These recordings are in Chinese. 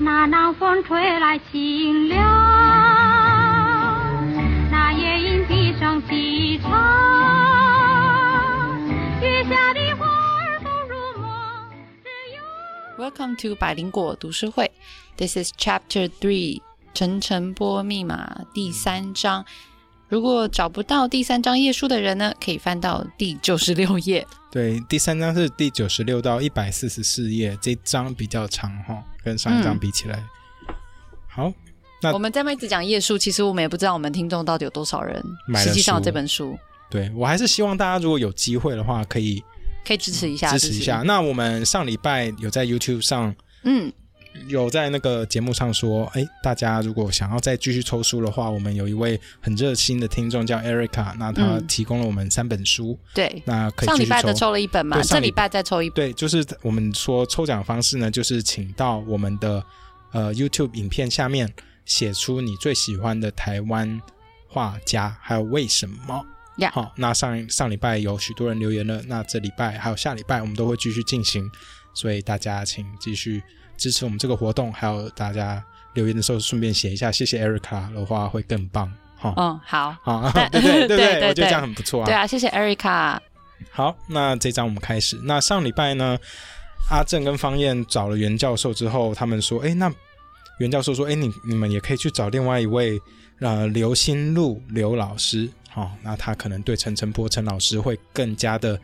那南风吹来清凉，那夜莺闭上细唱，月下的花儿都入梦，只有。Welcome to 百灵果读书会。This is Chapter Three，陈晨波密码第三章。如果找不到第三章页数的人呢，可以翻到第九十六页。对，第三章是第九十六到一百四十四页，这章比较长哈，跟上一章比起来。好，那我们这么一直讲页数，其实我们也不知道我们听众到底有多少人买了实际上这本书，对我还是希望大家如果有机会的话，可以可以支持一下，支持一下。。那我们上礼拜有在 YouTube 上嗯，有在那个节目上说，哎，大家如果想要再继续抽书的话，我们有一位很热心的听众叫 Erica，那他嗯提供了我们三本书，对。那可以上。礼拜的抽了一本嘛，这礼拜再抽一本。对，就是我们说抽奖方式呢，就是请到我们的呃 YouTube 影片下面写出你最喜欢的台湾画家，还有为什么。呀好，那上上礼拜有许多人留言了，那这礼拜还有下礼拜我们都会继续进行，所以大家请继续支持我们这个活动，还有大家留言的时候顺便写一下谢谢 Erica 的话会更棒。哈、嗯，好，好，对对对对对对我觉得这样很不错啊。对啊，谢谢 Erica。好，那这章我们开始。那上礼拜呢，阿正跟方燕找了袁教授之后，他们说，哎，那袁教授说，哎，你你们也可以去找另外一位呃刘新路刘老师，好、那他可能对陈晨波陈老师会更加的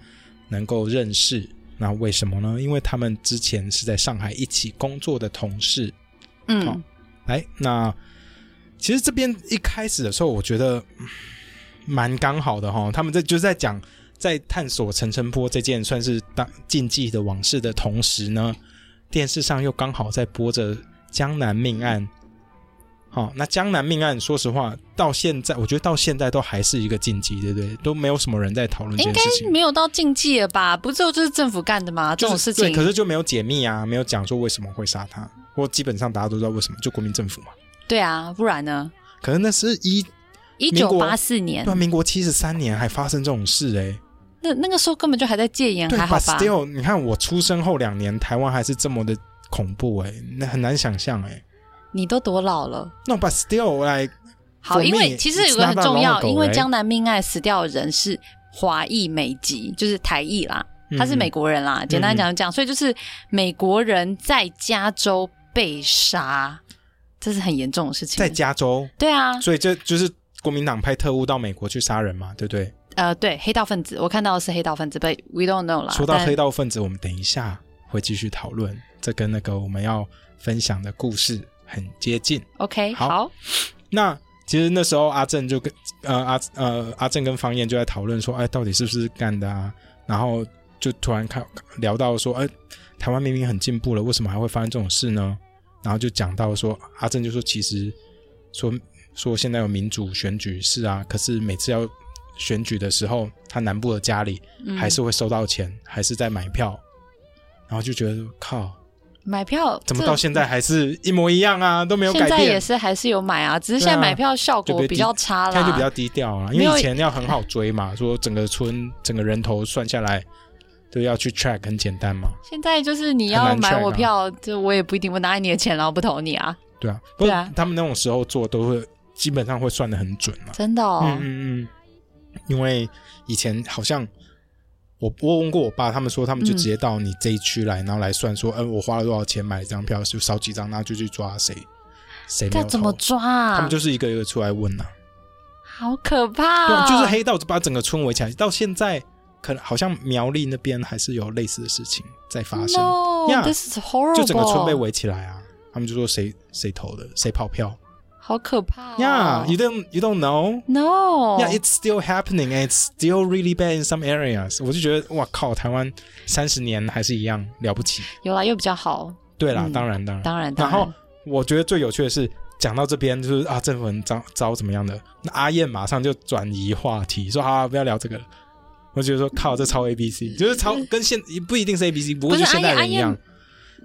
能够认识。那为什么呢？因为他们之前是在上海一起工作的同事。好嗯，来，那其实这边一开始的时候，我觉得嗯蛮刚好的哈。他们在就是在讲，在探索陈澄波这件算是当禁忌的往事的同时呢，电视上又刚好在播着江南命案。好、那江南命案，说实话，到现在我觉得到现在都还是一个禁忌，对不对？都没有什么人在讨论这应该件事情。没有到禁忌了吧？不就就是政府干的吗？这种事情就是对，可是就没有解密啊，没有讲说为什么会杀他，或基本上大家都知道为什么，就国民政府嘛。对啊，不然呢？可是那是一一九八四年对啊，，民国七十三年还发生这种事哎、那那个时候根本就还在戒严，还好吧？still，你看我出生后两年，台湾还是这么的恐怖哎、那很难想象哎、你都多老了？那 but still like 好因为其实有个很重要因为江南命案死掉的人是华裔美籍，就是台裔啦，他是美国人啦。简单讲就这样，所以就是美国人在加州被杀，这是很严重的事情。在加州，对啊，所以这就是国民党派特务到美国去杀人嘛，对不对？呃，对，黑道分子，我看到的是黑道分子，but we don't know 啦。说到黑道分子，我们等一下会继续讨论，这跟那个我们要分享的故事很接近。，OK，好好，那其实那时候阿正就跟呃阿呃阿正跟方燕就在讨论说，哎，到底是不是干的啊？然后就突然看聊到说，哎，台湾明明很进步了，为什么还会发生这种事呢？然后就讲到说，阿正就说，其实说说现在有民主选举是啊，可是每次要选举的时候，他南部的家里嗯还是会收到钱，还是在买票，然后就觉得靠，买票怎么到现在还是一模一样啊，都没有改变现在也。是还是有买啊，只是现在买票效果比较差啦。现在就比较低调啊，因为以前要很好追嘛，说整个村整个人头算下来都要去 track 很简单嘛，现在就是你要买我票，就我也不一定会拿你的钱，然后不投你啊，对啊，不过对啊。他们那种时候做都会基本上会算的很准嘛，真的哦。嗯嗯嗯，因为以前好像我我问过我爸，他们说他们就直接到你这一区来，然后来算说，呃，我花了多少钱买了这张票，就少几张，然后就去抓谁谁没有这怎么抓啊？他们就是一个一个出来问呐、好可怕、对就是黑道把整个村围起来，到现在可能好像苗栗那边还是有类似的事情在发生 No, Yeah，this is horrible，就整个村被围起来啊。他们就说谁谁投的，谁跑票。好可怕、哦。Yeah, you don't you don't know. No. Yeah, it's still happening and it's still really bad in some areas. 我就觉得哇靠，台湾三十年还是一样了不起。有啦，又比较好。对啦，嗯当然当然。当然，当然。然后我觉得最有趣的是，讲到这边就是啊，政府很糟糟怎么样的，那阿燕马上就转移话题，说啊，不要聊这个了。我觉得说靠，这超 A B C，就是超 跟现不一定是 A B C，不过就现代人一样。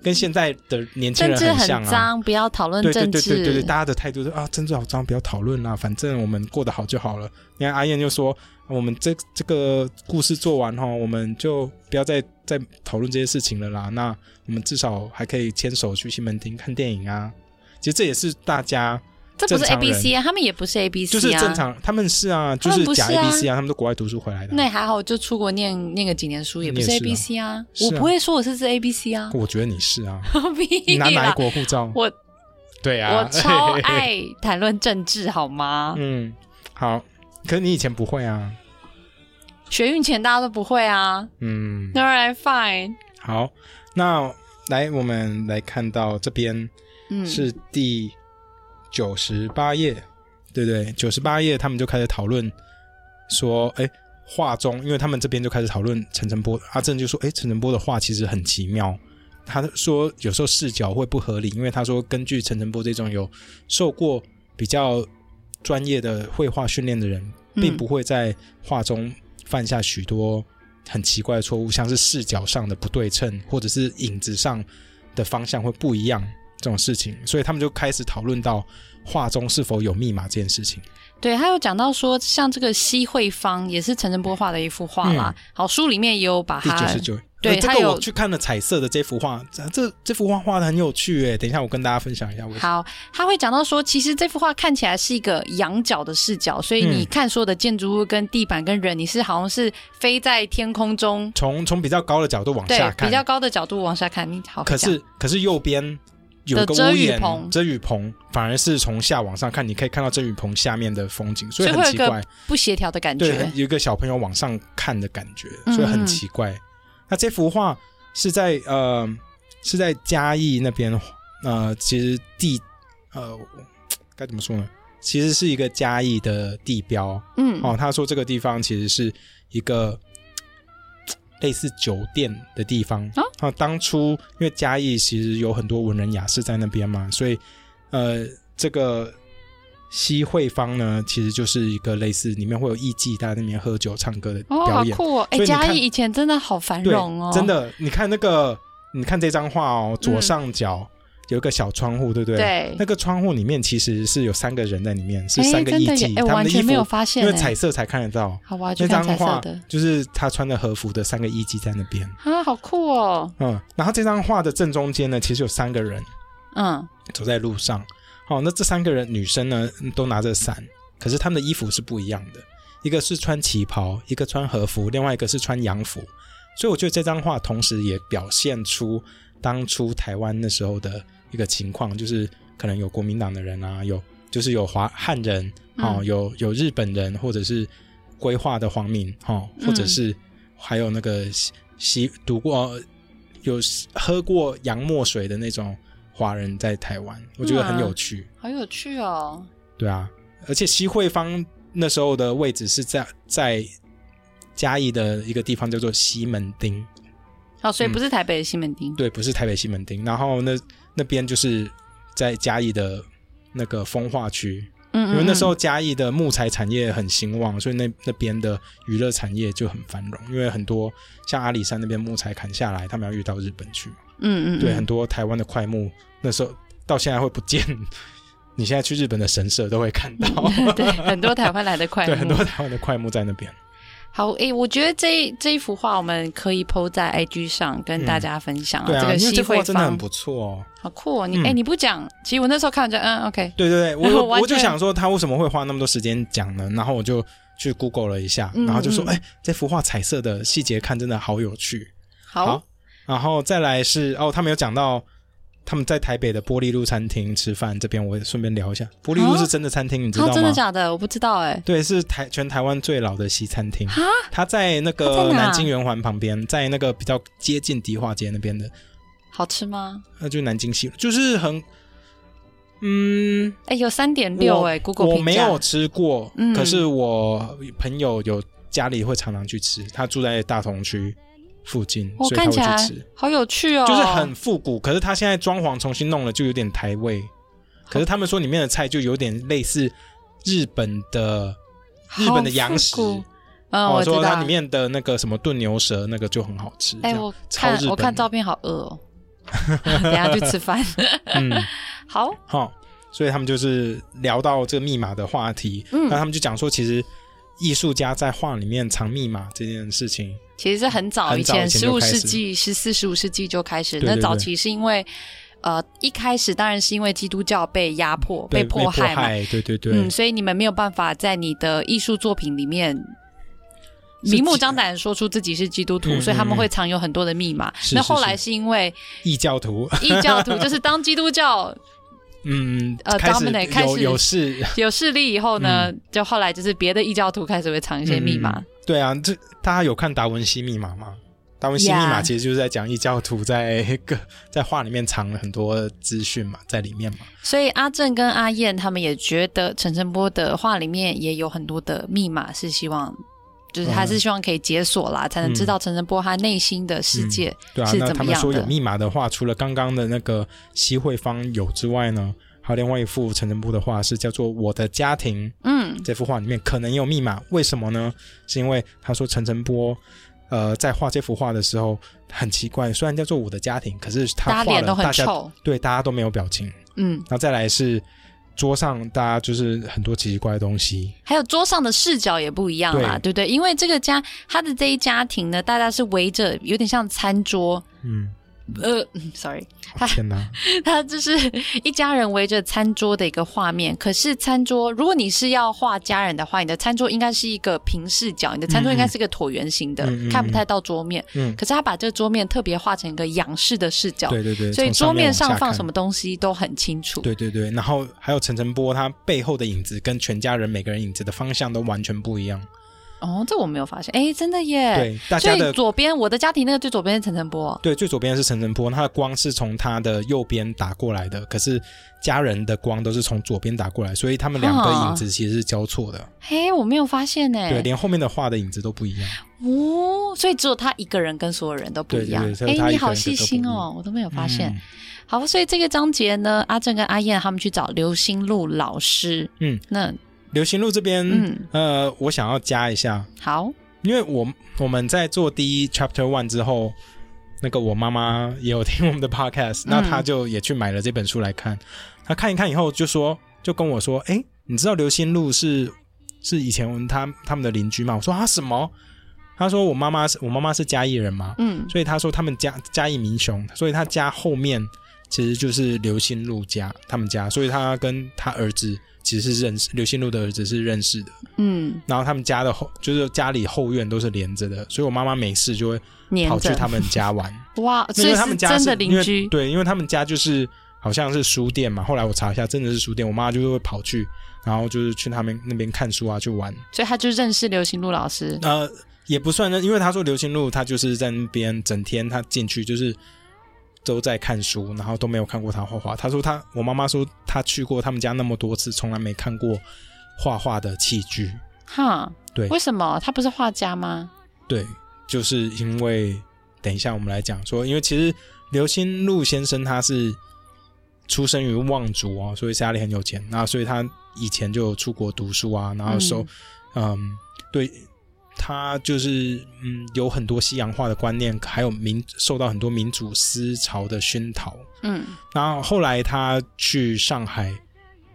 跟现在的年轻人很像啊。不要讨论对对政治。对对对对，大家的态度是啊，政治好脏，不要讨论啦，反正我们过得好就好了。你看阿燕就说，我们这这个故事做完哈，我们就不要再再讨论这些事情了啦。那我们至少还可以牵手去西门町看电影啊。其实这也是大家这不是 A B C 啊，他们也不是 A B C 啊，就是正。常，他们是啊，就是假 A 啊 B C 啊，他们都国外读书回来的啊。那也还好，就出国念念个几年书，也不是 A B C 啊。我不会说我是是 A B C 啊，我觉得你是啊，你拿哪一国护照？我对啊，我超爱谈论政治，好吗？嗯，好，可是你以前不会啊。学运前大家都不会啊。嗯，All right, fine。好，那来我们来看到这边嗯，是第九十八页，对不对？九十八页他们就开始讨论说，哎，画中，因为他们这边就开始讨论陈晨波，阿正就说，哎，陈晨波的画其实很奇妙。他说有时候视角会不合理，因为他说根据陈晨波这种有受过比较专业的绘画训练的人，嗯并不会在画中犯下许多很奇怪的错误，像是视角上的不对称，或者是影子上的方向会不一样这种事情，所以他们就开始讨论到画中是否有密码这件事情。对，他有讲到说，像这个西惠芳也是陈晨波画的一幅画啦。好，书里面也有把它嗯第九十九，对这个我去看了彩色的这幅画，这这这幅画画的很有趣诶。等一下我跟大家分享一下为什么。好，他会讲到说，其实这幅画看起来是一个仰角的视角，所以你嗯看所有的建筑物、跟地板、跟人，你是好像是飞在天空中，从从比较高的角度往下，看，比较高的角度往下看，你好。可是可是右边有个遮屋檐雨棚遮雨棚反而是从下往上看，你可以看到遮雨棚下面的风景，所以很奇怪。不协调的感，觉对，有一个小朋友往上看的感觉，嗯所以很奇怪。那这幅画是在呃是在嘉义那边，呃，其实地呃该怎么说呢？其实是一个嘉义的地标嗯，哦。他说这个地方其实是一个类似酒店的地方哦啊。当初因为嘉义其实有很多文人雅士在那边嘛，所以呃这个。西惠坊呢，其实就是一个类似里面会有艺妓，在那边喝酒、唱歌的哦，表演。好酷哦！哎，嘉义以前真的好繁荣哦，真。的，你看那个，你看这张画哦，左上角有一个小窗户，对不对？。对，那个窗户里面其实是有三个人在里面，是哎三个艺妓，他们的衣服发现，因为哎彩色才看得到。好，我要去那张画的。就是他穿的和服的三个艺妓在那边，啊，好酷哦，嗯，然后这张画的正中间呢，其实有三个人嗯，走在路上，哦，那这三个人女生呢都拿着伞，可是他们的衣服是不一样的，一个是穿旗袍，一个穿和服，另外一个是穿洋服，所以我觉得这张画同时也表现出当初台湾那时候的一个情况，就是可能有国民党的人啊，有就是有华汉人，哦，嗯有有日本人，或者是规划的皇民，哦，或者是还有那个西西读过有喝过洋墨水的那种华人在台湾，我觉得很有趣。好有趣哦，对啊，而且西惠方那时候的位置是在在嘉义的一个地方叫做西门町，好，所以嗯不是台北的西门町，对，不是台北西门町。然后那那边就是在嘉义的那个风化区，嗯，嗯因为那时候嗯嘉义的木材产业很兴旺，所以那那边的娱乐产业就很繁荣。因为很多像阿里山那边木材砍下来，他们要运到日本去嘛。嗯嗯，对，嗯很多台湾的快木那时候到现在会不见。你现在去日本的神社都会看到，对很多台湾来的快 对，很多台湾的快木在那边。好，诶，我觉得这这一幅画我们可以 PO 在 IG 上跟大家分享、对啊，这个因为这幅画真的很不错哦。好酷哦！你嗯诶，你不讲，其实我那时候看完就嗯 OK，对对对，我 我我就想说他为什么会花那么多时间讲呢？然后我就去 Google 了一下，嗯然后就说，嗯哎、这幅画彩色的细节看真的好有趣。好，然后再来是哦，他没有讲到他们在台北的玻璃路餐厅吃饭，这边我也顺便聊一下。玻璃路是真的餐厅，你知道啊，吗？真的假的？我不知道哎。对，是台全台湾最老的西餐厅。哈，它在那个南京圆环旁边，在那个比较接近迪化街那边的，好吃吗？那就南京西，就是很，嗯，哎，有三点六哎，Google 我没有吃过，嗯可是我朋友有家里会常常去吃，他住在大同区附近，我所以他会看起来去吃，好有趣哦，就是很复古。可是他现在装潢重新弄了，就有点台味。可是他们说里面的菜就有点类似日本的日本的洋食嗯，哦，我说它里。面的那个什么炖牛舌那个就很好吃。哎，我超我看照片好饿哦。等下去吃饭。嗯，好，好，所以他们就是聊到这个密码的话题，嗯那他们就讲说，其实艺术家在画里面藏密码这件事情，其实是很早以前十五世纪、十四、十五世纪就开始。对对对。那早期是因为，呃，一开始当然是因为基督教被压迫、被迫害嘛，对对对，嗯，所以你们没有办法在你的艺术作品里面明目张胆地说出自己是基督徒，嗯所以他们嗯会藏有很多的密码。那后来是。是因为异教徒，异教徒，就是当基督教嗯，呃开始有始 有势，有势力以后呢，就后来就是别的异教徒开始会藏一些密码。嗯对啊，这大家有看达文西密码吗？达文西密码其实就是在讲异教徒在个 在画里面藏了很多资讯嘛，在里面嘛。所以阿正跟阿燕他们也觉得陈晨波的画里面也有很多的密码，是希望。就是还是希望可以解锁啦，才能知道陈晨波他内心的世界对啊，是那怎么样的。他们说有密码的话，除了刚刚的那个西惠芳有之外呢，还有另外一幅陈晨波的画是叫做《我的家庭》。嗯，这幅画里面可能有密码，为什么呢？是因为他说陈晨波，呃，在画这幅画的时候很奇怪，虽然叫做我的家庭，可是他脸都很了大家臭。对大家都没有表情。嗯，然后再来是桌上大家就是很多奇奇怪的东西，还有桌上的视角也不一样啦，对不对？因为这个家他的这一家庭呢，大家是围着有点像餐桌，嗯，呃嗯，sorry，他天哪，他就是一家人围着餐桌的一个画面。可是餐桌，如果你是要画家人的话，你的餐桌应该是一个平视角，你的餐桌应该是一个椭圆形的，看不太到桌面。嗯，可是他把这个桌面特别画成一个仰视的视角，对对对，所以桌面上放什么东西都很清楚。对对对，然后还有陈晨波他背后的影子跟全家人每个人影子的方向都完全不一样。哦，这我没有发现，哎，真的耶。对，大所以家的左边我的家庭那个最左边是陈晨波，对最左边是陈晨波，他的光是从他的右边打过来的，可是家人的光都是从左边打过来，所以他们两个影子其实是交错的。嘿，我没有发现呢。对，连后面的画的影子都不一样。哦，所以只有他一个人跟所有人都不一样哎，一你好细心哦，我都没有发现。嗯好，所以这个章节呢，阿正跟阿燕他们去找刘心路老师。嗯，那刘行路这边，嗯呃，我想要加一下，好，因为我我们在做第一 chapter one 之后，那个我妈妈也有听我们的 podcast，、那她就也去买了这本书来看。她看一看以后就说，就跟我说：“哎，你知道刘心路是是以前他他们的邻居吗？”我说：“啊，什么？”他说：“我妈妈是我妈妈是嘉义人嘛，嗯，所以他说他们家嘉义民雄，所以他家后面其实就是刘心路家他们家，所以他跟他儿子其实是认识，刘心路的儿子是认识的。嗯，然后他们家的后就是家里后院都是连着的，所以我妈妈没事就会跑去他们家玩，哇，所因以为他们家是是真的邻居。对，因为他们家就是好像是书店嘛，后来我查一下，真的是书店，我妈就是会跑去，然后就是去他们那边看书啊，去玩。所以他就认识刘心路老师。呃，也不算认，因为他说刘心路他就是在那边整天他进去就是都在看书，然后都没有看过他画画。他说他，我妈妈说他去过他们家那么多次，从来没看过画画的器具。哈，对为什么他不是画家吗？对，就是因为等一下我们来讲说，因为其实刘心路先生他是出生于望族哦，所以家里很有钱，那所以他以前就出国读书啊，然后说嗯对。他就是嗯，有很多西洋化的观念，还有民受到很多民主思潮的熏陶。嗯然后后来他去上海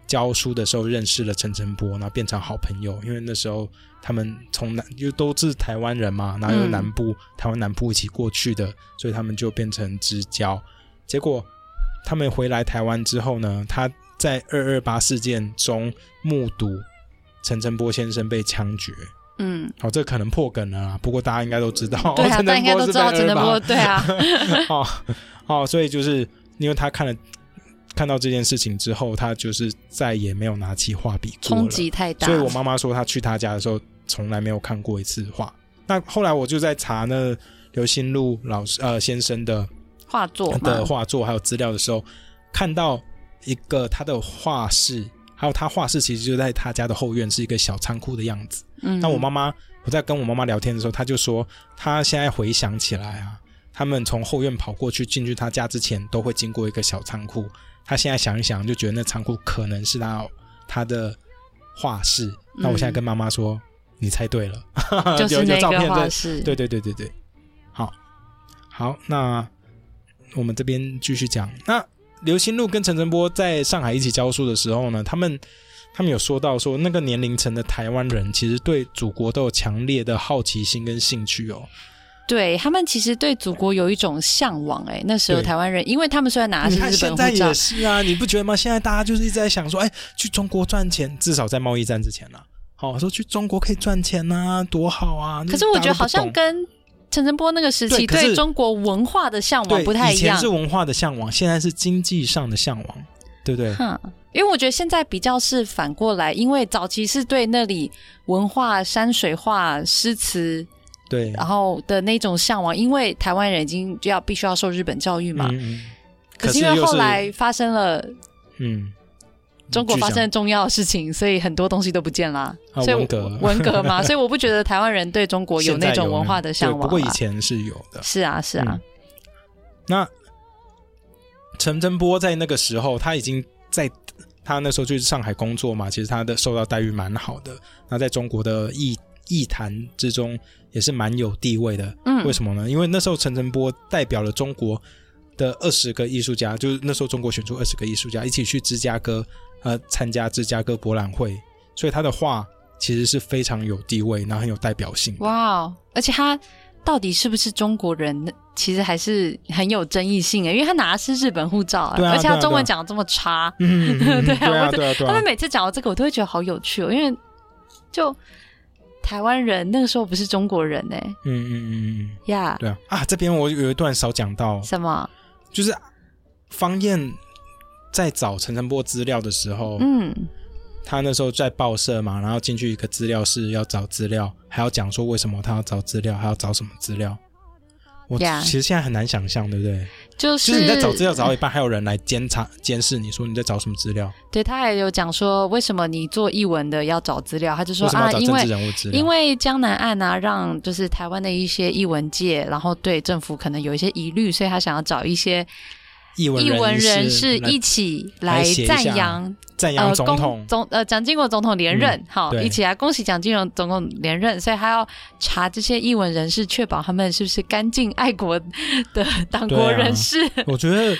教书的时候，认识了陈晨波，然后变成好朋友。因为那时候他们从南又都是台湾人嘛，然后又嗯南部、台湾南部一起过去的，所以他们就变成知交。结果他们回来台湾之后呢，他在二二八事件中目睹陈晨波先生被枪决。嗯，好，这可能破梗了啦，不过大家应该都知道，对啊，大家应该都知道陈晨228波，对啊，哦哦，所以就是因为他看了看到这件事情之后，他就是再也没有拿起画笔过冲了。击太大。所以我妈妈说，她去他家的时候从来没有看过一次画。那后来我就在查那刘心路老师呃先生的画作嘛的画作还有资料的时候，看到一个他的画室，还有他画室其实就在他家的后院，是一个小仓库的样子。嗯，那我妈妈，我在跟我妈妈聊天的时候，她就说，她现在回想起来啊，他们从后院跑过去进去他家之前，都会经过一个小仓库。她现在想一想，就觉得那仓库可能是他他的画室。那我现在跟妈妈说，你猜对了，就是有有那个照片对画室，对对对对对，好，好，那我们这边继续讲。那刘心路跟陈晨波在上海一起教书的时候呢，他们他们有说到说，那个年龄层的台湾人其实对祖国都有强烈的好奇心跟兴趣哦。对他们其实对祖国有一种向往，哎，那时候台湾人，因为他们虽然拿的你是日看现在本护照也，是啊，你不觉得吗？现在大家就是一直在想说，哎，去中国赚钱，至少在贸易战之前啦、好、说去中国可以赚钱呐、多好啊！可是我觉得好像跟陈晨波那个时期对中国文化的向往不太一样以前是。文化的向往，现在是经济上的向往，对不对？哼，因为我觉得现在比较是反过来，因为早期是对那里文化、山水画、诗词，对，然后的那种向往，因为台湾人已经就要必须要受日本教育嘛。嗯嗯可是因为又后来发生了嗯，中国发生重要的事情，所以很多东西都不见啦。啊所以我文革文革嘛，所以我不觉得台湾人对中国有那种文化的向对往啦。不过以前是有的。是啊，是啊嗯，那陈澄波在那个时候，他已经在他那时候去上海工作嘛，其实他的受到待遇蛮好的。那在中国的艺艺坛之中也是蛮有地位的。嗯为什么呢？因为那时候陈澄波代表了中国的二十个艺术家，就是那时候中国选出二十个艺术家一起去芝加哥呃参加芝加哥博览会，所以他的画其实是非常有地位，然后很有代表性的。哇哦！而且他到底是不是中国人，其实还是很有争议性诶，因为他拿的是日本护照、对啊而且他中文讲的这么差。嗯，对啊我对啊，对啊他们。每次讲到这个，我都会觉得好有趣哦，因为就台湾人那个时候不是中国人呢嗯嗯嗯嗯，呀对啊啊，这边我有一段少讲到，什么？就是方燕在找陈澄波资料的时候，嗯，他那时候在报社嘛，然后进去一个资料室要找资料，还要讲说为什么他要找资料，还要找什么资料。我其实现在很难想象，对不对？就是就是你在找资料找到一半，还有人来监察监视你说你在找什么资料，对他还有讲说，为什么你做译文的要找资料？他就说啊，因为人物资料？因为江南案啊，让就是台湾的一些译文界，然后对政府可能有一些疑虑，所以他想要找一些译文译文人士一起来赞扬赞扬总统，总呃蒋经国总统连任，好、对一起来恭喜蒋经国总统连任，所以他要查这些译文人士，确保他们是不是干净爱国的 党国人士 我觉得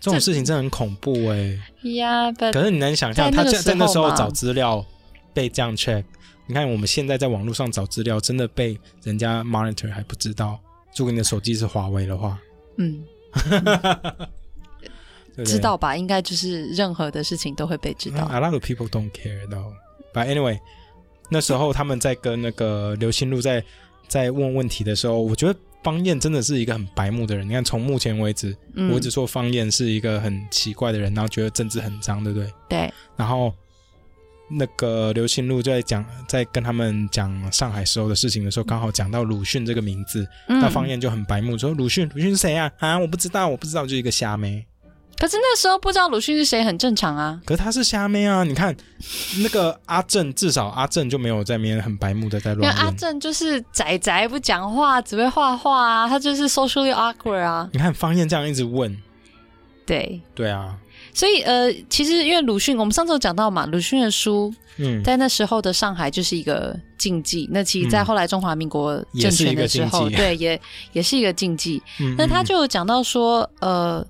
这种事情真的很恐怖哎、呀。可是你能想象，他在那个在在那时候找资料被这样 check，你看我们现在在网络上找资料，真的被人家 monitor 还不知道。如果你的手机是华为的话，嗯，对对知道吧？应该就是任何的事情都会被知道。A lot of people don't care though. But anyway，那时候他们在跟那个刘心路在在问问题的时候，我觉得方燕真的是一个很白目的人。你看，从目前为止，嗯我只说方燕是一个很奇怪的人，然后觉得政治很脏，对不对？对，然后那个刘心路就在讲，在跟他们讲上海时候的事情的时候，刚好讲到鲁迅这个名字，嗯那方燕就很白目说鲁迅，鲁迅是谁啊？啊，我不知道，我不知道，就是一个瞎妹。可是那时候不知道鲁迅是谁很正常啊。可是他是虾妹啊！你看那个阿正，至少阿正就没有在那边很白目的在因为阿。正就是仔仔不讲话，只会画画啊，他就是 socially awkward 啊。你看方燕这样一直问，对，对啊，所以呃，其实因为鲁迅，我们上次有讲到嘛，鲁迅的书嗯，在那时候的上海就是一个禁忌。那其实，在嗯后来中华民国政权的时候，对，也也是一个禁忌。嗯那他嗯就有讲到说，呃，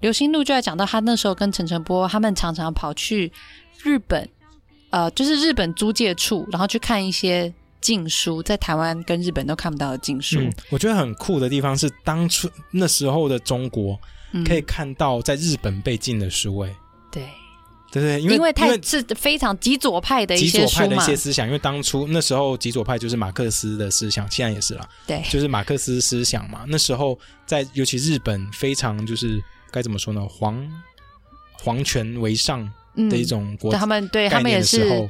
刘心路就在讲到他那时候跟陈诚波他们常常跑去日本，呃，就是日本租界处，然后去看一些禁书，在台湾跟日本都看不到的禁书，嗯，我觉得很酷的地方是，当初那时候的中国嗯。可以看到在日本被禁的书，哎，对，对对？因为因为太是非常极左派的一些书嘛左派的一些，思想，因为当初那时候极左派就是马克思的思想，现在也是啦，对，就是马克思思想嘛。那时候在尤其日本非常就是该怎么说呢，皇皇权为上嗯的一种国对他们对他们也是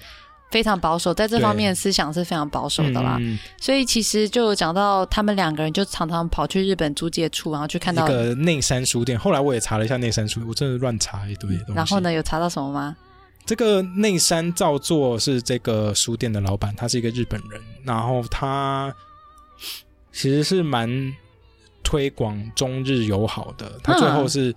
非常保守，在这方面的思想是非常保守的啦。嗯所以其实就讲到他们两个人就常常跑去日本租界处，然后去看到，一个内山书店。后来我也查了一下内山书店，我真的乱查一堆东西。然后？呢有查到什么吗？这个内山照作是这个书店的老板，他是一个日本人，然后他其实是蛮推广中日友好的。他最后是、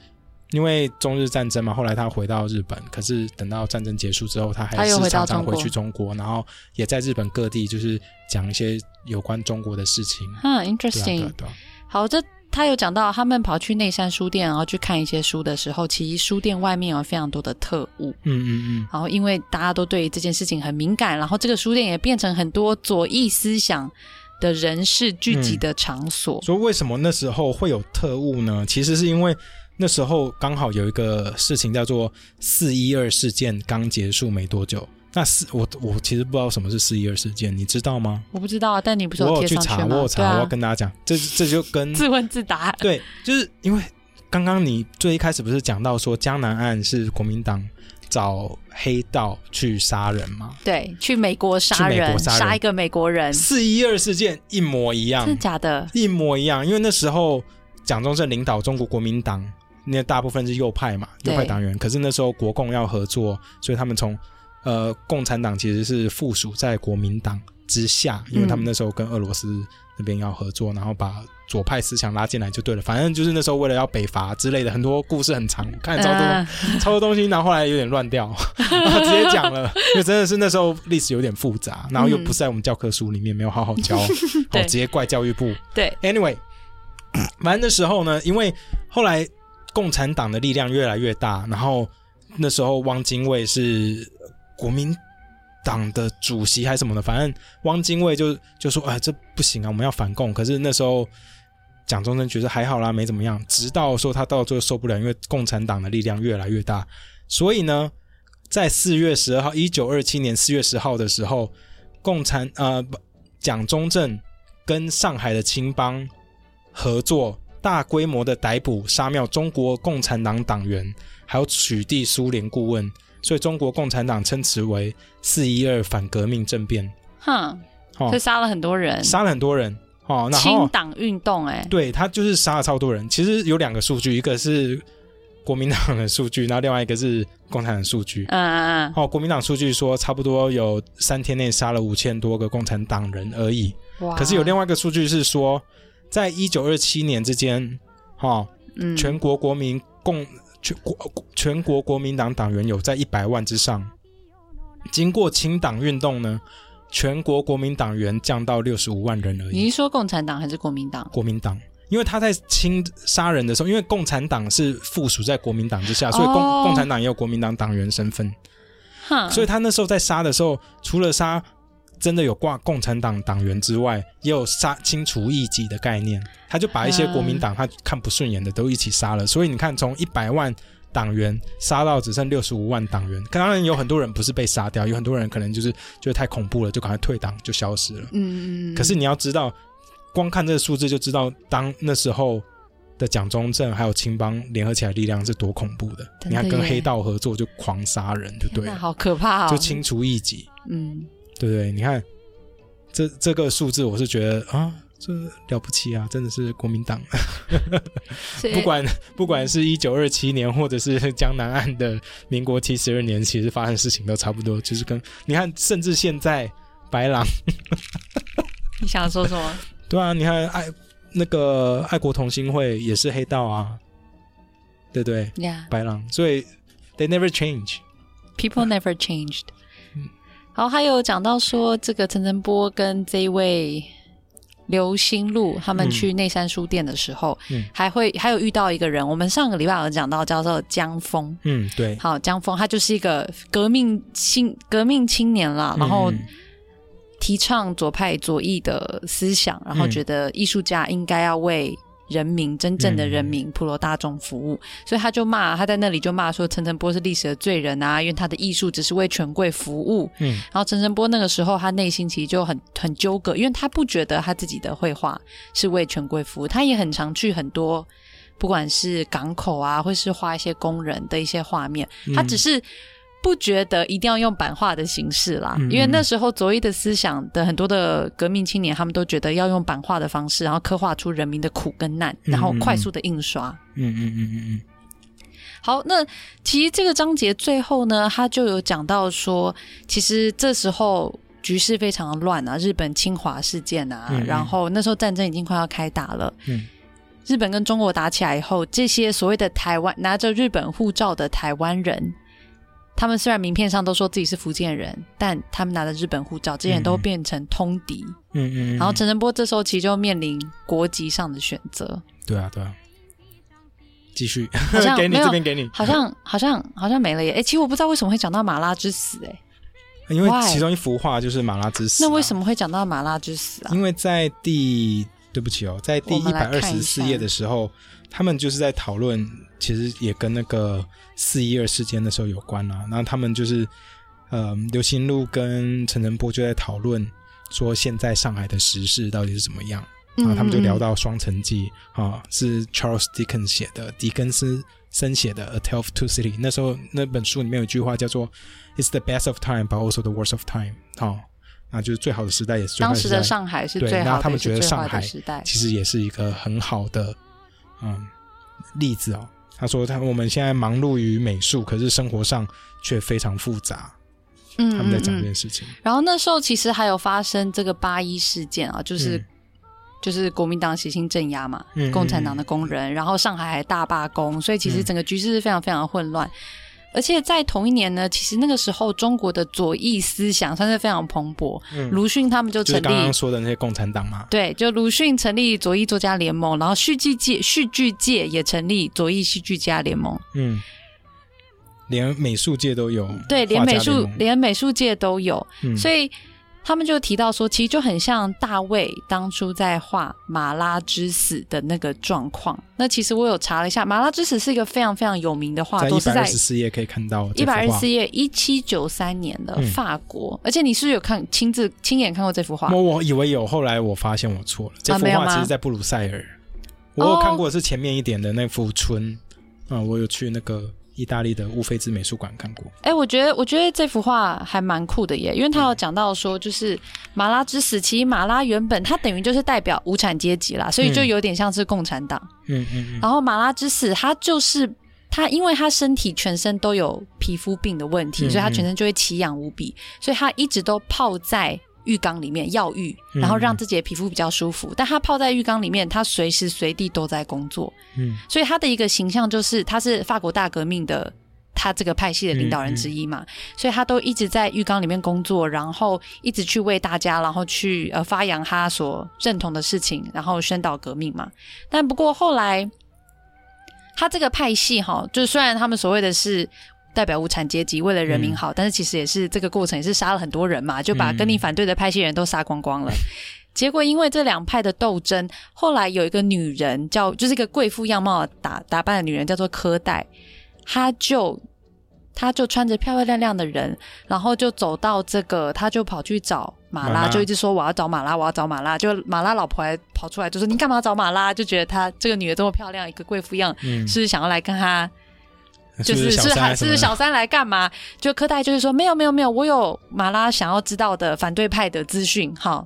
因为中日战争嘛，后来他回到日本，可是等到战争结束之后，他还是他又回去中国，然后也在日本各地就是讲一些有关中国的事情。嗯，interesting 啊。对啊，好，这他有讲到，他们跑去内山书店，然后去看一些书的时候，其实书店外面有非常多的特务。嗯嗯嗯，然后因为大家都对这件事情很敏感，然后这个书店也变成很多左翼思想的人士聚集的场所。所以为什么那时候会有特务呢？其实是因为那时候刚好有一个事情叫做四一二事件刚结束没多久。那四我我其实不知道什么是四一二事件，你知道吗？我不知道啊，但你不是我有去查，吗？我有查，我要跟大家讲，这这就跟 自问自答。对，就是因为刚刚你最一开始不是讲到说江南岸是国民党找黑道去杀人吗？对，去美国杀人，国杀人一个美国人，四一二事件一模一样真，的假的？一模一样，因为那时候蒋中正领导中国国民党，那大部分是右派嘛，右派党员。可是那时候国共要合作，所以他们从呃共产党其实是附属在国民党之下，因为他们那时候跟俄罗斯那边要合作，然后把左派思想拉进来就对了。反正就是那时候为了要北伐之类的，很多故事很长，看超多、嗯 超多东西，然后后来有点乱掉，然后直接讲了，因为真的是那时候历史有点复杂，然后又不是在我们教科书里面，没有好好教，对哦，直接怪教育部。对，Anyway，反正那时候呢，因为后来共产党的力量越来越大，然后那时候汪精卫是国民党的主席还是什么的，反正汪精卫就就说：“哎，这不行啊，我们要反共。”可是那时候蒋中正觉得还好啦，没怎么样。直到说他到最后受不了，因为共产党的力量越来越大，所以呢，在四月十二号，一九二七年四月十号的时候，共产呃蒋中正跟上海的青帮合作，大规模的逮捕、杀掉中国共产党党员，还有取缔苏联顾问，所以中国共产党称此为“四一二反革命政变哼，”。哦就，杀了很多人，杀了很多人哦，然清党运动、哎，对他就是杀了超多人。其实有两个数据，一个是国民党的数据，然后另外一个是共产党数据。嗯嗯嗯，哦，国民党数据说差不多有三天内杀了五千多个共产党人而已。哇，可是有另外一个数据是说，在一九二七年之间，哈、嗯全国国民共全国全国国民党党员有在一百万之上。经过清党运动呢，全国国民党员降到六十五万人而已。你是说共产党还是国民党？国民党，因为他在清杀人的时候，因为共产党是附属在国民党之下，所以共、哦共产党也有国民党党员身份。哼，所以他那时候在杀的时候，除了杀真的有挂共产党党员之外，也有杀清除异己的概念。他就把一些国民党他看不顺眼的都一起杀了。所以你看，从一百万党员杀到只剩六十五万党员，当然有很多人不是被杀掉，有很多人可能就是觉得太恐怖了，就赶快退党就消失了。嗯可是你要知道，光看这个数字就知道，当那时候的蒋中正还有青帮联合起来力量是多恐怖的。的你看跟黑道合作就狂杀人，就对了，那好可怕哦，就清除异己，嗯，对不对？你看这这个数字，我是觉得啊。这了不起啊！真的是国民党，不管不管是一九二七年，或者是江南岸的民国七十二年，其实发生事情都差不多，就是跟你看，甚至现在白狼 你想说什么？对啊，你看爱那个爱国同心会也是黑道啊，对不对？呀、白狼，所以 they never change。People never changed。嗯然后还有讲到说，这个陈晨波跟这一位刘星路他们嗯。去内山书店的时候，嗯。还会还有遇到一个人，我们上个礼拜有讲到，叫做江峰。嗯，对，好，江峰他就是一个革命青革命青年啦，然后嗯。提倡左派左翼的思想，然后嗯。觉得艺术家应该要为人民真正的人民、普罗大众服务，所以他就骂他在那里就骂说陈澄波是历史的罪人啊，因为他的艺术只是为权贵服务。嗯。然后陈澄波那个时候他内心其实就很很纠葛，因为他不觉得他自己的绘画是为权贵服务，他也很常去很多。不管是港口啊，或是画一些工人的一些画面，他只是不觉得一定要用版画的形式啦，嗯因为那时候左翼的思想的很多的革命青年，他们都觉得要用版画的方式，然后刻画出人民的苦跟难，嗯然后快速的印刷。嗯嗯嗯嗯嗯好，那其实这个章节最后呢，他就有讲到说，其实这时候局势非常的乱啊，日本侵华事件啊，然后那时候战争已经快要开打了。嗯日本跟中国打起来以后，这些所谓的台湾拿着日本护照的台湾人，他们虽然名片上都说自己是福建人，但他们拿的日本护照，这些人都变成通敌。嗯嗯，嗯然后陈澄波这时候其实就面临国籍上的选择，对啊对啊，继续像 给你这边给你，好像好像好像没了耶。哎，其实我不知道为什么会讲到马拉之死，哎，因为其中一幅画就是马拉之死、那为什么？么会讲到马拉之死啊？因为在第对不起哦，在第我一百二十四页的时候，他们就是在讨论，其实也跟那个四一二事件的时候有关啊。然后他们就是，呃，刘心路跟陈仁波就在讨论说，现在上海的时事到底是怎么样。然后他们就聊嗯到《双城记》啊，是 Charles Dickens 写的，狄更斯生写的《A Tale of Two Cities》。那时候那本书里面有一句话叫做 "It's the best of time, but also the worst of time"。哦，那就是最好的时代，也是最坏当时的时代。上海是对最好的，那他们觉得上海时代。其实也是一个很好的嗯例子哦。他说他我们现在忙碌于美术，可是生活上却非常复杂。嗯他们在讲这件事情，然后那时候其实还有发生这个八一事件啊，就是、嗯就是国民党血腥镇压嘛，嗯共产党的工人，然后上海还大罢工，所以其实嗯整个局势是非常非常混乱。而且在同一年呢，其实那个时候中国的左翼思想算是非常蓬勃，嗯，鲁迅他们就成立。就是刚刚说的那些共产党嘛，对，就鲁迅成立左翼作家联盟，然后戏剧界戏剧界也成立左翼戏剧家联盟，嗯，连美术界都有，对，连美术连美术界都有，嗯。所以他们就提到说，其实就很像大卫当初在画马拉之死的那个状况。那其实我有查了一下，马拉之死是一个非常非常有名的画在作，是在一百二十四页可以看到这一百二十四页，一七九三年的嗯法国。而且你是不是有看亲自亲眼看过这幅画？我我以为有，后来我发现我错了。这幅画其实在布鲁塞尔，我有看过是前面一点的那幅春。嗯，我有去那个意大利的乌菲兹美术馆看过。哎、我觉得我觉得这幅画还蛮酷的耶，因为他有讲到说，就是马拉之死，其实马拉原本它等于就是代表无产阶级啦，所以就嗯有点像是共产党。嗯嗯嗯，然后马拉之死，他就是他，因为他身体全身都有皮肤病的问题，嗯所以他全身就会奇痒无比，所以他一直都泡在浴缸里面药浴，嗯然后让自己的皮肤比较舒服。但他泡在浴缸里面，他随时随地都在工作，嗯所以他的一个形象就是他是法国大革命的。他这个派系的领导人之一嘛，所以他都一直在浴缸里面工作，然后一直去为大家，然后去呃发扬他所认同的事情，然后宣导革命嘛。但不过后来，他这个派系哈，就虽然他们所谓的是代表无产阶级，为了人民好，但是其实也是这个过程也是杀了很多人嘛，就把跟你反对的派系人都杀光光了。结果因为这两派的斗争，后来有一个女人叫，就是一个贵妇样貌打打扮的女人，叫做柯代，她就她就穿着漂漂亮亮的人，然后就走到这个，她就跑去找马拉，就一直说我要找马拉，我要找马拉。就马拉老婆还跑出来就说你干嘛找马拉？就觉得她这个女的这么漂亮，一个贵妇样，是想要来跟她就是是是小三来干嘛？就柯代就是说没有没有没有，我有马拉想要知道的反对派的资讯，哈。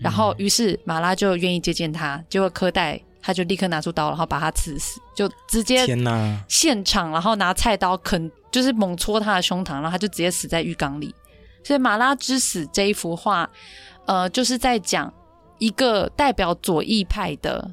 然后于是马拉就愿意接见他，结果柯代他就立刻拿出刀，然后把他刺死，就直接现场，然后拿菜刀啃，就是猛戳他的胸膛，然后他就直接死在浴缸里。所以《马拉之死》这一幅画，呃，就是在讲一个代表左翼派的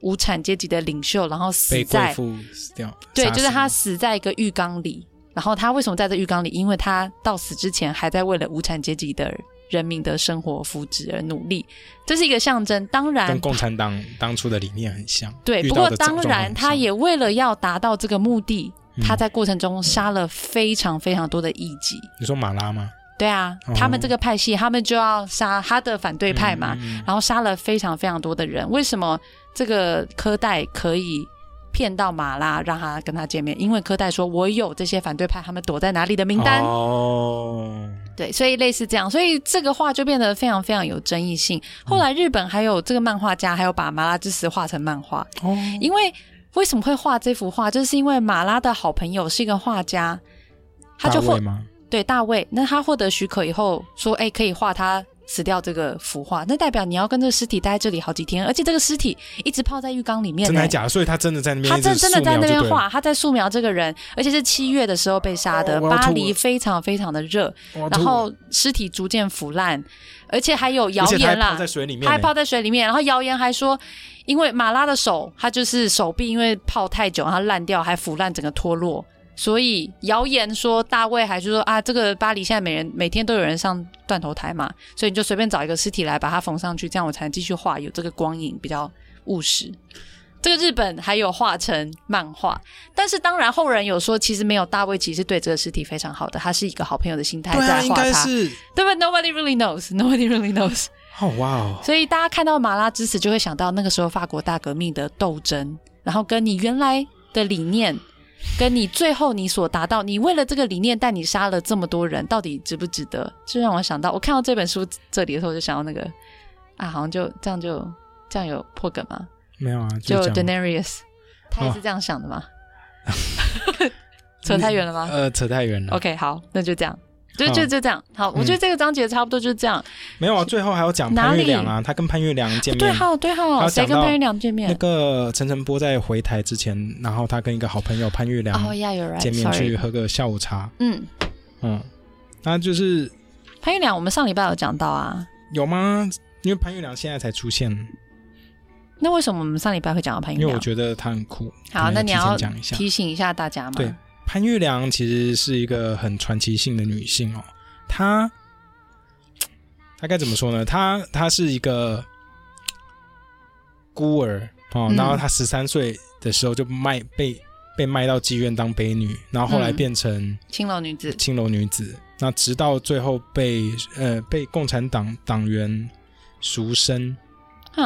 无产阶级的领袖，然后死被贵在妇死掉，对，杀就是他死死在一个浴缸里。然后他为什么在这浴缸里？因为他到死之前还在为了无产阶级的人民的生活福祉而努力，这是一个象征。当然跟，共产党当初的理念很像。对，遇不过当到的状状况然他像也为了要达到这个目的，嗯他在过程中杀了非常非常多的异己。你说马拉吗？对啊，哦他们这个派系，他们就要杀他的反对派嘛，然后杀了非常非常多的人。为什么这个科代可以骗到马拉，让他跟他见面？因为科代说：“我有这些反对派，他们躲在哪里的名单。哦，对，所以类似这样，所以这个画就变得非常非常有争议性。后来日本还有这个漫画家，还有把马拉之死画成漫画，哦，因为为什么会画这幅画，就是因为马拉的好朋友是一个画家，他就获？对大卫，那他获得许可以后说，哎，可以画他死掉这个腐化，那代表你要跟这个尸体待在这里好几天，而且这个尸体一直泡在浴缸里面呢真的还。假的？所以他真的在那边他真真的在那边画，他在素描这个人，而且是七月的时候被杀的。巴黎非常非常的热，然后尸体逐渐腐烂，而且还有谣言啦泡，在水里面呢，他还泡在水里面，然后谣言还说，因为马拉的手，他就是手臂因为泡太久，然后烂掉，还腐烂，整个脱落，所以谣言说大卫还是说啊，这个巴黎现在每人每天都有人上断头台嘛，所以你就随便找一个尸体来把它缝上去，这样我才能继续画，有这个光影比较务实。这个日本还有画成漫画，但是当然后人有说，其实没有大卫，其实对这个尸体非常好的，他是一个好朋友的心态在画他，对吧？Nobody really knows, nobody really knows。哦哇哦，所以大家看到马拉之死，就会想到那个时候法国大革命的斗争，然后跟你原来的理念，跟你最后你所达到，你为了这个理念，但你杀了这么多人，到底值不值得？就让我想到，我看到这本书这里的时候，我就想到那个啊，好像就这样就这样有破梗吗？没有啊，就就 Daenerys，他也是这样想的吗？扯太远了吗呃，扯太远了。？OK，好，那就这样。就就就这样，好，我觉得这个章节差不多就是这样。没有啊，最后还要讲潘玉良啊，他跟潘玉良见对面。号对号，还有谁跟潘玉良见面那？个陈晨波在回台之前，然后他跟一个好朋友潘玉良见面去喝个下午茶。嗯，嗯，那就是潘玉良，我们上礼拜有讲到啊。有吗？因为潘玉良现在才出现，那为什么我们上礼拜会讲到潘玉良？因为我觉得他很酷。好，那你要。提醒一下大家嘛。对潘玉良其实是一个很传奇性的女性哦，她她该怎么说呢？她她是一个孤儿哦，嗯。然后她十三岁的时候就卖被被卖到妓院当卑女，然后后来嗯。变成青楼女子，青楼女子，那直到最后被呃被共产党党员赎身，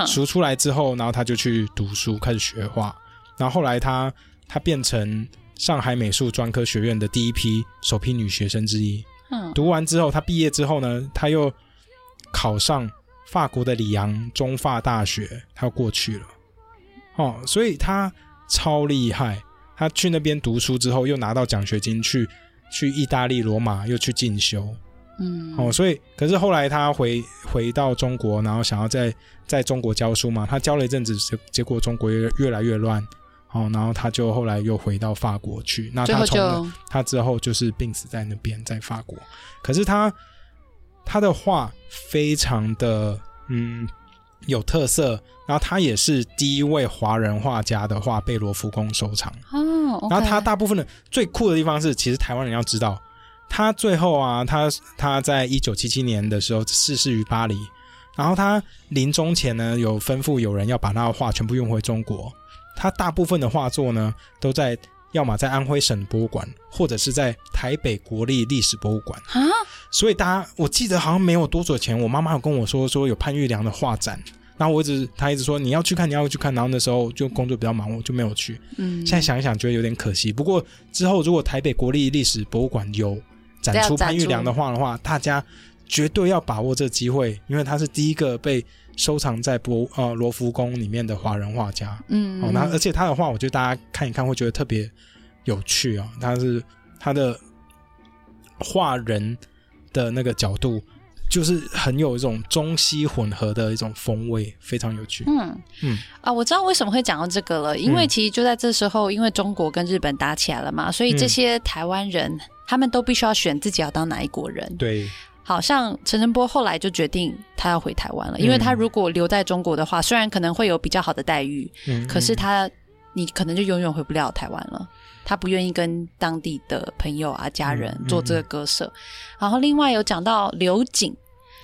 赎出来之后，然后她就去读书，开始学画，然后后来她她变成上海美术专科学院的第一批首批女学生之一。嗯读完之后，她毕业之后呢，她又考上法国的里昂中法大学，她又过去了。哦，所以她超厉害。她去那边读书之后，又拿到奖学金去去意大利罗马又去进修。嗯，哦，所以可是后来她回回到中国，然后想要在在中国教书嘛，她教了一阵子，结结果中国越越来越乱，哦，然后他就后来又回到法国去。那他从他之后就是病死在那边，在法国。可是他他的画非常的嗯有特色，然后他也是第一位华人画家的画被罗浮宫收藏。哦然后他大部分的最酷的地方是，其实台湾人要知道，他最后啊，他他在一九七七年的时候逝世于巴黎，然后他临终前呢，有吩咐有人要把他的画全部运回中国。他大部分的画作呢，都在要么在安徽省博物馆，或者是在台北国立历史博物馆。啊，所以大家，我记得好像没有多久前，我妈妈有跟我说说有潘玉良的画展，然后我一直她一直说你要去看，你要去看，然后那时候就工作比较忙，我就没有去。嗯，现在想一想，觉得有点可惜。不过之后如果台北国立历史博物馆有展出潘玉良的画的话，大家绝对要把握这个机会，因为他是第一个被收藏在博呃罗浮宫里面的华人画家。嗯，哦，那而且他的画，我觉得大家看一看会觉得特别有趣啊、他是他的画人的那个角度，就是很有一种中西混合的一种风味，非常有趣。嗯嗯啊，我知道为什么会讲到这个了，因为嗯其实就在这时候，因为中国跟日本打起来了嘛，所以这嗯些台湾人、他们都必须要选自己要当哪一国人。对，好像陈晨波后来就决定他要回台湾了，因为他如果留在中国的话，虽然可能会有比较好的待遇，嗯，可是他你可能就永远回不了台湾了。他不愿意跟当地的朋友啊、家人嗯做这个割舍。然后另外有讲到刘瑾，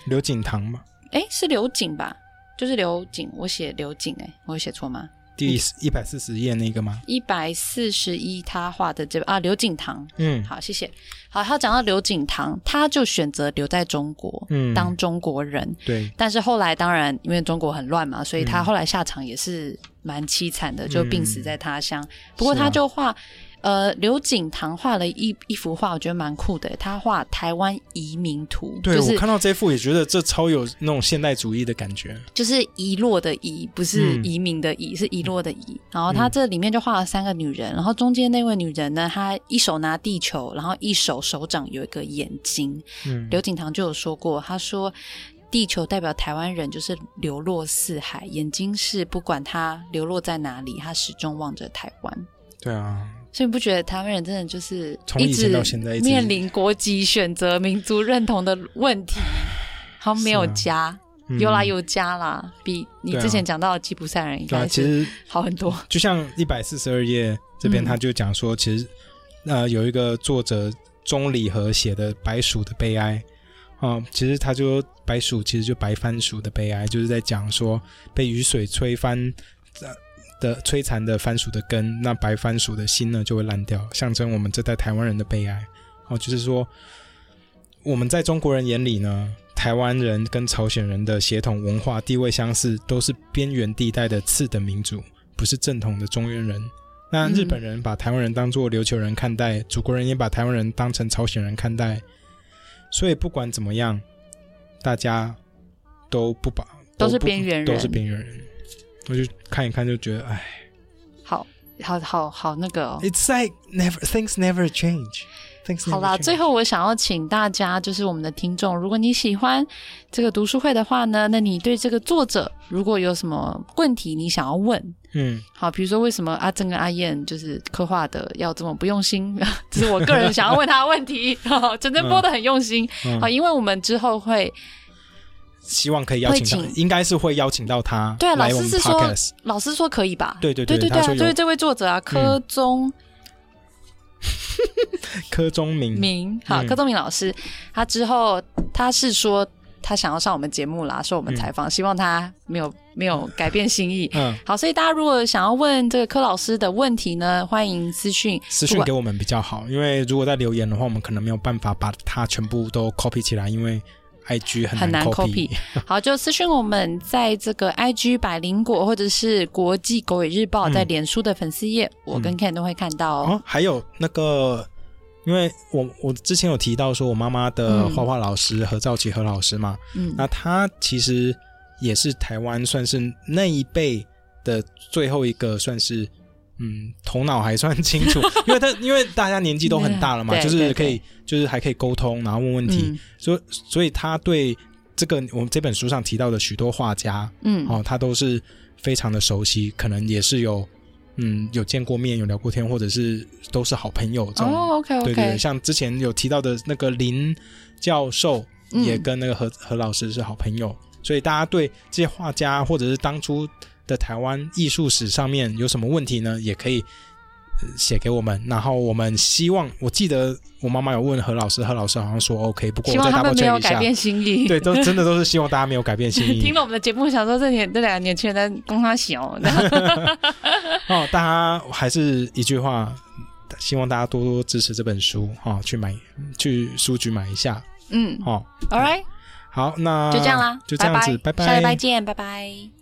刘瑾堂吗，诶，是刘瑾吧？就是刘瑾，我写刘瑾，诶，我有写错吗？第一百四十页那个吗？一百四十一，他画的这个啊，刘景堂。嗯好，谢谢。好，他讲到刘景堂，他就选择留在中国，嗯，当中国人。对，但是后来当然因为中国很乱嘛，所以他嗯后来下场也是蛮凄惨的，就病死在他乡。不过他就画。呃，刘景堂画了一一幅画，我觉得蛮酷的。他画台湾移民图，对、就是我看到这幅也觉得这超有那种现代主义的感觉。就是遗落的遗，不是嗯移民的移，是遗落的遗。然后他这里面就画了三个女人，然后中间那位女人呢，她一手拿地球，然后一手手掌有一个眼睛。嗯，刘景堂就有说过，他说。地球代表台湾人，就是流落四海；眼睛是不管他流落在哪里，他始终望着台湾。对啊，所以你不觉得台湾人真的就是一直从以前到现在一直面临国籍选择、民族认同的问题，好像没有家，嗯。有啦有家啦，比你之前讲到的吉普赛人应该其实好很多。就像一百四十二页这边，嗯。他就讲说，其实呃有一个作者钟礼和写的《白鼠的悲哀》啊、其实他就白鼠其实就白番薯的悲哀，就是在讲说被雨水吹翻呃的摧残的番薯的根，那白番薯的心呢就会烂掉，象征我们这代台湾人的悲哀。哦，就是说我们在中国人眼里呢，台湾人跟朝鲜人的血统文化地位相似，都是边缘地带的次等民族，不是正统的中原人。那嗯日本人把台湾人当作琉球人看待，祖国人也把台湾人当成朝鲜人看待，所以不管怎么样，大家都不把都是边缘人都是边缘人。我就看一看就觉得，哎好好好好那个、哦。，It's like never things never change. Things never 好啦，change. 最后我想要请大家，就是我们的听众，如果你喜欢这个读书会的话呢，那你对这个作者如果有什么问题你想要问，嗯，好，比如说为什么阿珍跟阿燕就是刻画的要这么不用心，这是我个人想要问他的问题。好 真真播的很用心，嗯好，因为我们之后会，希望可以邀请到，请。应该是会邀请到他对啊，老师是说。老师说可以吧？对对对对啊，对他说有。就是这位作者啊，柯宗 柯中明，明，好，嗯。柯中明老师，他之后他是说他想要上我们节目啦，受我们采访，希望他没有没有改变心意。嗯，好，所以大家如果想要问这个柯老师的问题呢，欢迎私讯私讯给我们比较好，因为如果在留言的话，我们可能没有办法把它全部都 copy 起来，因为 IG 很很难 copy。好，就私讯我们在这个 IG 百灵果或者是国际狗尾日报嗯。在脸书的粉丝页，我跟 Ken 都会看到哦。哦，还有那个，因为我我之前有提到说我妈妈的嗯。画画老师何兆琪何老师嘛，嗯，那他其实也是台湾算是那一辈的最后一个，算是嗯头脑还算清楚，因为他因为大家年纪都很大了嘛，就是可以就是还可以沟通，然后问问题，嗯。所以所以他对这个我们这本书上提到的许多画家嗯。哦，他都是非常的熟悉，可能也是有嗯有见过面，有聊过天，或者是都是好朋友这种。哦，OK 对对对，OK，像之前有提到的那个林教授，嗯。也跟那个何何老师是好朋友，所以大家对这些画家或者是当初的台湾艺术史上面有什么问题呢？也可以呃写给我们。然后我们希望，我记得我妈妈有问何老师，何老师好像说 OK，不过我再希望他 double 们没有 check 一下。改变心意。对，都真的都是希望大家没有改变心意 听了我们的节目，想说这年这两个年轻人在跟他小，哦。大家还是一句话，希望大家多多支持这本书哈、哦，去买去书局买一下嗯哦。，All right，好，那就这样啦，就这样子，拜下礼拜见，拜拜。